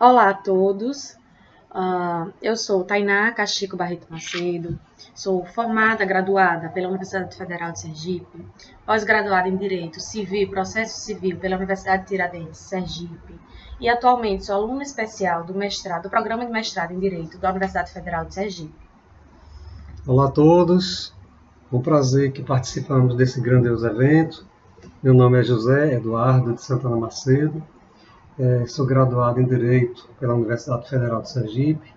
Olá a todos, uh, eu sou Tainá Cachico Barreto Macedo, sou formada, graduada pela Universidade Federal de Sergipe, pós-graduada em Direito Civil e Processo Civil pela Universidade de Tiradentes, Sergipe, e atualmente sou aluna especial do mestrado, do Programa de Mestrado em Direito da Universidade Federal de Sergipe. Olá a todos, um prazer que participamos desse grandioso evento. Meu nome é José Eduardo de Santana Macedo, é, sou graduado em Direito pela Universidade Federal de Sergipe,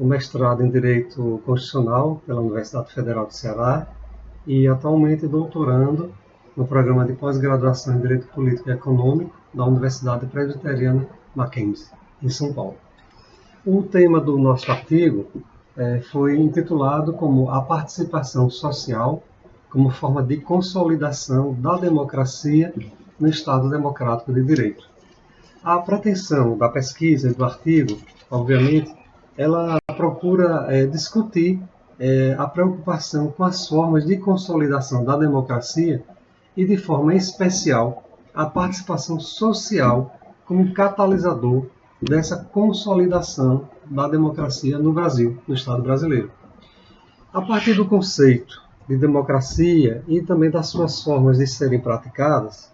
o mestrado em Direito Constitucional pela Universidade Federal de Ceará e atualmente doutorando no programa de pós-graduação em Direito Político e Econômico da Universidade Presbiteriana Mackenzie, em São Paulo. O tema do nosso artigo é, foi intitulado como A Participação Social como forma de consolidação da democracia no Estado Democrático de Direito. A pretensão da pesquisa e do artigo, obviamente, ela procura é, discutir é, a preocupação com as formas de consolidação da democracia e, de forma especial, a participação social como catalisador dessa consolidação da democracia no Brasil, no Estado brasileiro. A partir do conceito de democracia e também das suas formas de serem praticadas,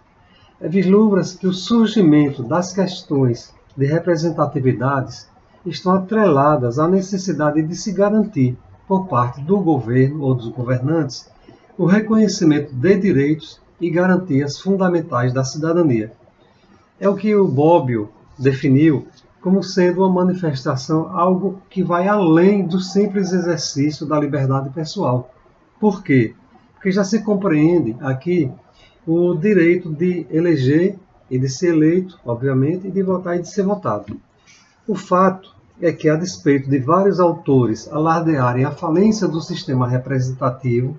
vislumbra-se que o surgimento das questões de representatividades estão atreladas à necessidade de se garantir, por parte do governo ou dos governantes, o reconhecimento de direitos e garantias fundamentais da cidadania. É o que o Bobbio definiu como sendo uma manifestação algo que vai além do simples exercício da liberdade pessoal. Por quê? Porque já se compreende aqui o direito de eleger e de ser eleito, obviamente, e de votar e de ser votado. O fato é que, a despeito de vários autores alardearem a falência do sistema representativo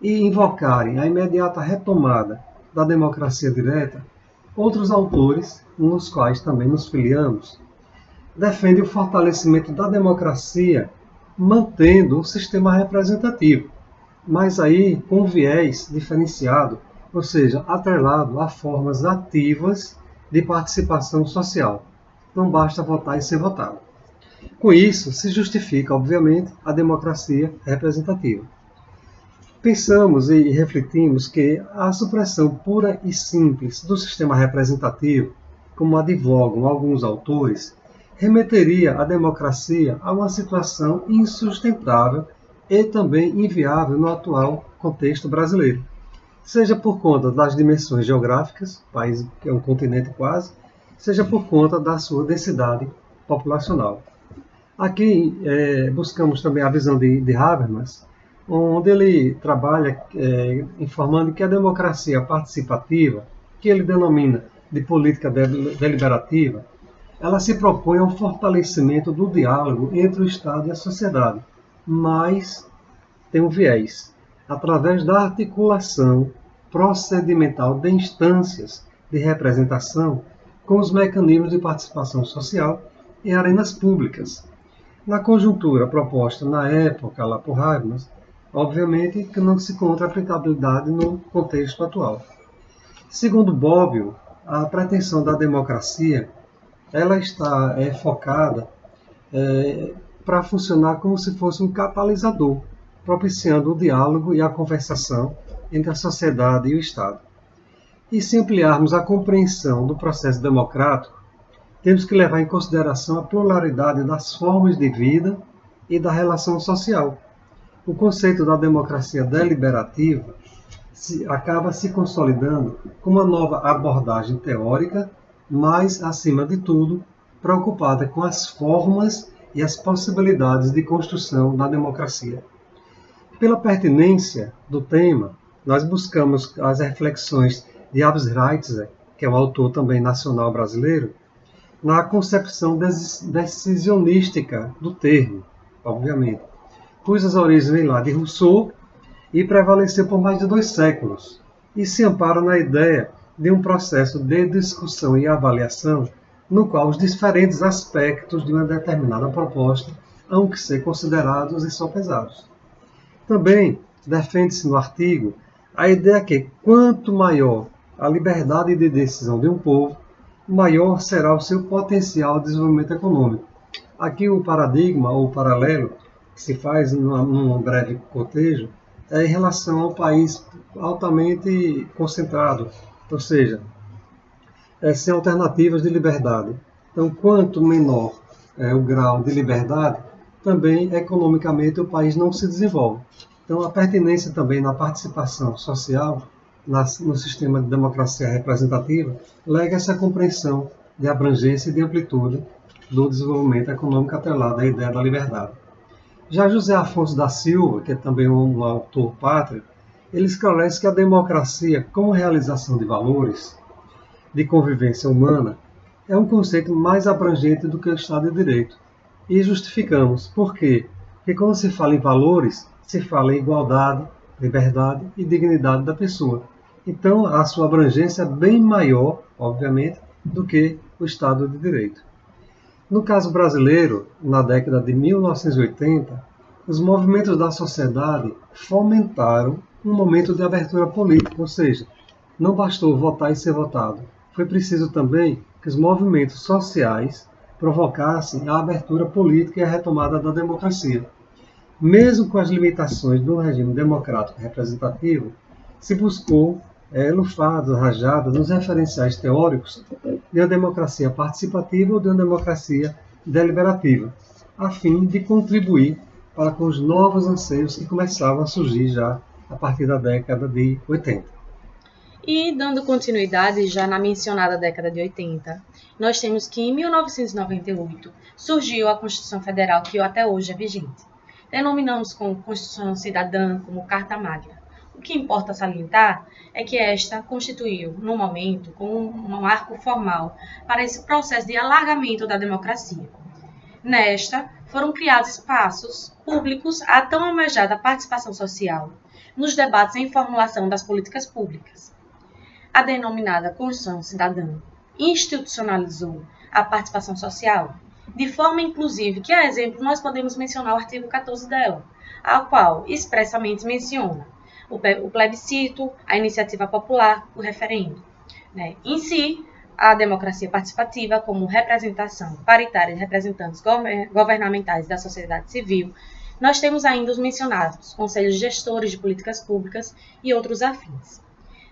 e invocarem a imediata retomada da democracia direta, outros autores, nos quais também nos filiamos, defendem o fortalecimento da democracia mantendo o sistema representativo, mas aí com viés diferenciado ou seja, atrelado a formas ativas de participação social. Não basta votar e ser votado. Com isso, se justifica, obviamente, a democracia representativa. Pensamos e refletimos que a supressão pura e simples do sistema representativo, como advogam alguns autores, remeteria a democracia a uma situação insustentável e também inviável no atual contexto brasileiro seja por conta das dimensões geográficas, o país que é um continente quase, seja por conta da sua densidade populacional. Aqui é, buscamos também a visão de, de Habermas, onde ele trabalha é, informando que a democracia participativa, que ele denomina de política deliberativa, ela se propõe ao fortalecimento do diálogo entre o Estado e a sociedade, mas tem um viés através da articulação procedimental de instâncias de representação com os mecanismos de participação social em arenas públicas. Na conjuntura proposta na época lá por Habermas, obviamente que não se encontra aplicabilidade no contexto atual. Segundo Bobbio, a pretensão da democracia ela está é, focada é, para funcionar como se fosse um catalisador propiciando o diálogo e a conversação entre a sociedade e o Estado. E se ampliarmos a compreensão do processo democrático, temos que levar em consideração a pluralidade das formas de vida e da relação social. O conceito da democracia deliberativa se, acaba se consolidando como uma nova abordagem teórica, mas, acima de tudo, preocupada com as formas e as possibilidades de construção da democracia. Pela pertinência do tema, nós buscamos as reflexões de Abs Reitzer, que é um autor também nacional brasileiro, na concepção decisionística do termo, obviamente, cujas origens vêm lá de Rousseau e prevaleceu por mais de dois séculos, e se ampara na ideia de um processo de discussão e avaliação no qual os diferentes aspectos de uma determinada proposta hão que ser considerados e sopesados. Também defende-se no artigo a ideia que, quanto maior a liberdade de decisão de um povo, maior será o seu potencial de desenvolvimento econômico. Aqui o paradigma ou paralelo que se faz num breve cotejo é em relação ao país altamente concentrado, ou seja, é, sem alternativas de liberdade. Então, quanto menor é o grau de liberdade, também economicamente o país não se desenvolve. Então, a pertinência também na participação social no sistema de democracia representativa lega essa compreensão de abrangência e de amplitude do desenvolvimento econômico atrelado à ideia da liberdade. Já José Afonso da Silva, que é também um autor pátrio, ele esclarece que a democracia, como realização de valores de convivência humana, é um conceito mais abrangente do que o Estado de Direito. E justificamos. Por quê? Porque quando se fala em valores, se fala em igualdade, liberdade e dignidade da pessoa. Então, a sua abrangência é bem maior, obviamente, do que o Estado de Direito. No caso brasileiro, na década de 1980, os movimentos da sociedade fomentaram um momento de abertura política, ou seja, não bastou votar e ser votado. Foi preciso também que os movimentos sociais provocassem a abertura política e a retomada da democracia. Mesmo com as limitações do regime democrático representativo, se buscou é, lufadas, rajadas nos referenciais teóricos de uma democracia participativa ou de uma democracia deliberativa, a fim de contribuir para com os novos anseios que começavam a surgir já a partir da década de 80. E dando continuidade já na mencionada década de 80, nós temos que em 1998 surgiu a Constituição Federal que até hoje é vigente. Denominamos como Constituição Cidadã, como Carta Magna. O que importa salientar é que esta constituiu, no momento, como um marco formal para esse processo de alargamento da democracia. Nesta, foram criados espaços públicos à tão almejada participação social nos debates em formulação das políticas públicas. A denominada Constituição Cidadã institucionalizou a participação social, de forma inclusive que, a exemplo, nós podemos mencionar o artigo 14 dela, ao qual expressamente menciona o plebiscito, a iniciativa popular, o referendo. Né? Em si, a democracia participativa como representação paritária de representantes governamentais da sociedade civil, nós temos ainda os mencionados conselhos gestores de políticas públicas e outros afins.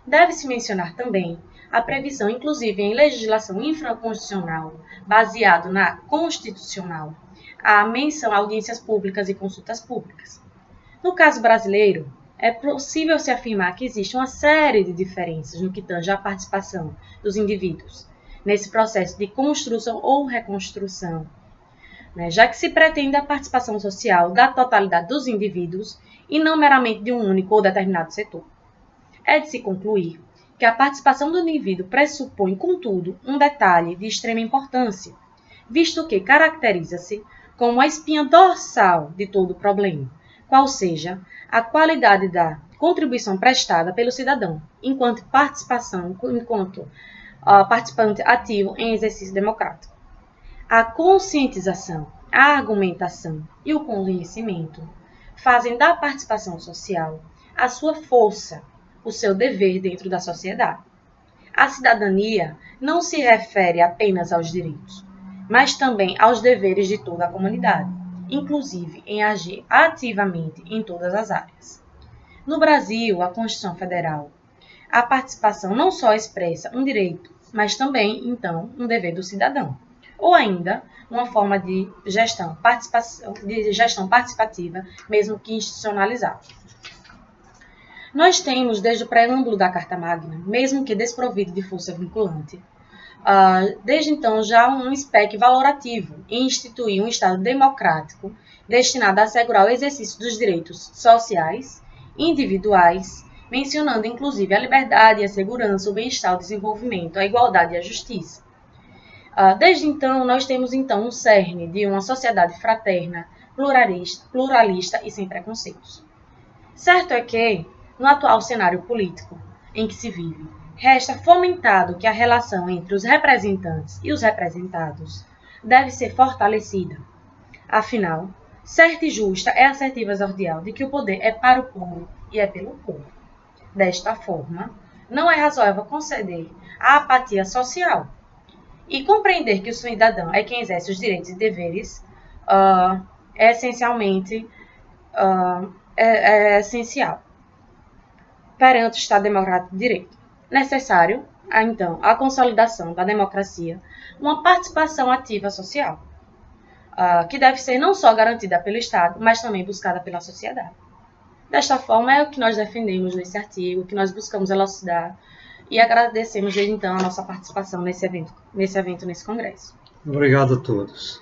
Deve-se mencionar também a previsão, inclusive em legislação infraconstitucional, baseado na constitucional, a menção a audiências públicas e consultas públicas. No caso brasileiro, é possível se afirmar que existe uma série de diferenças no que tange à participação dos indivíduos nesse processo de construção ou reconstrução, né? já que se pretende a participação social da totalidade dos indivíduos e não meramente de um único ou determinado setor. É de se concluir que a participação do indivíduo pressupõe, contudo, um detalhe de extrema importância, visto que caracteriza-se como a espinha dorsal de todo o problema, qual seja a qualidade da contribuição prestada pelo cidadão, enquanto participação, enquanto uh, participante ativo em exercício democrático. A conscientização, a argumentação e o conhecimento fazem da participação social a sua força, o seu dever dentro da sociedade. A cidadania não se refere apenas aos direitos, mas também aos deveres de toda a comunidade inclusive em agir ativamente em todas as áreas. No Brasil, a Constituição Federal, a participação não só expressa um direito, mas também, então, um dever do cidadão, ou ainda uma forma de gestão, de gestão participativa, mesmo que institucionalizada. Nós temos, desde o preâmbulo da Carta Magna, mesmo que desprovido de força vinculante, uh, desde então já um SPEC valorativo em instituir um Estado democrático destinado a assegurar o exercício dos direitos sociais, individuais, mencionando inclusive a liberdade, a segurança, o bem-estar, o desenvolvimento, a igualdade e a justiça. Uh, desde então, nós temos então um cerne de uma sociedade fraterna, pluralista, pluralista e sem preconceitos. Certo é que, no atual cenário político em que se vive, resta fomentado que a relação entre os representantes e os representados deve ser fortalecida. Afinal, certa e justa é a assertiva exordial de que o poder é para o povo e é pelo povo. Desta forma, não é razoável conceder a apatia social. E compreender que o cidadão é quem exerce os direitos e deveres uh, é essencialmente uh, é, é essencial perante o Estado Democrático de Direito. Necessário, então, a consolidação da democracia, uma participação ativa social, uh, que deve ser não só garantida pelo Estado, mas também buscada pela sociedade. Desta forma, é o que nós defendemos nesse artigo, que nós buscamos elucidar e agradecemos desde então a nossa participação nesse evento, nesse evento, nesse congresso. Obrigado a todos.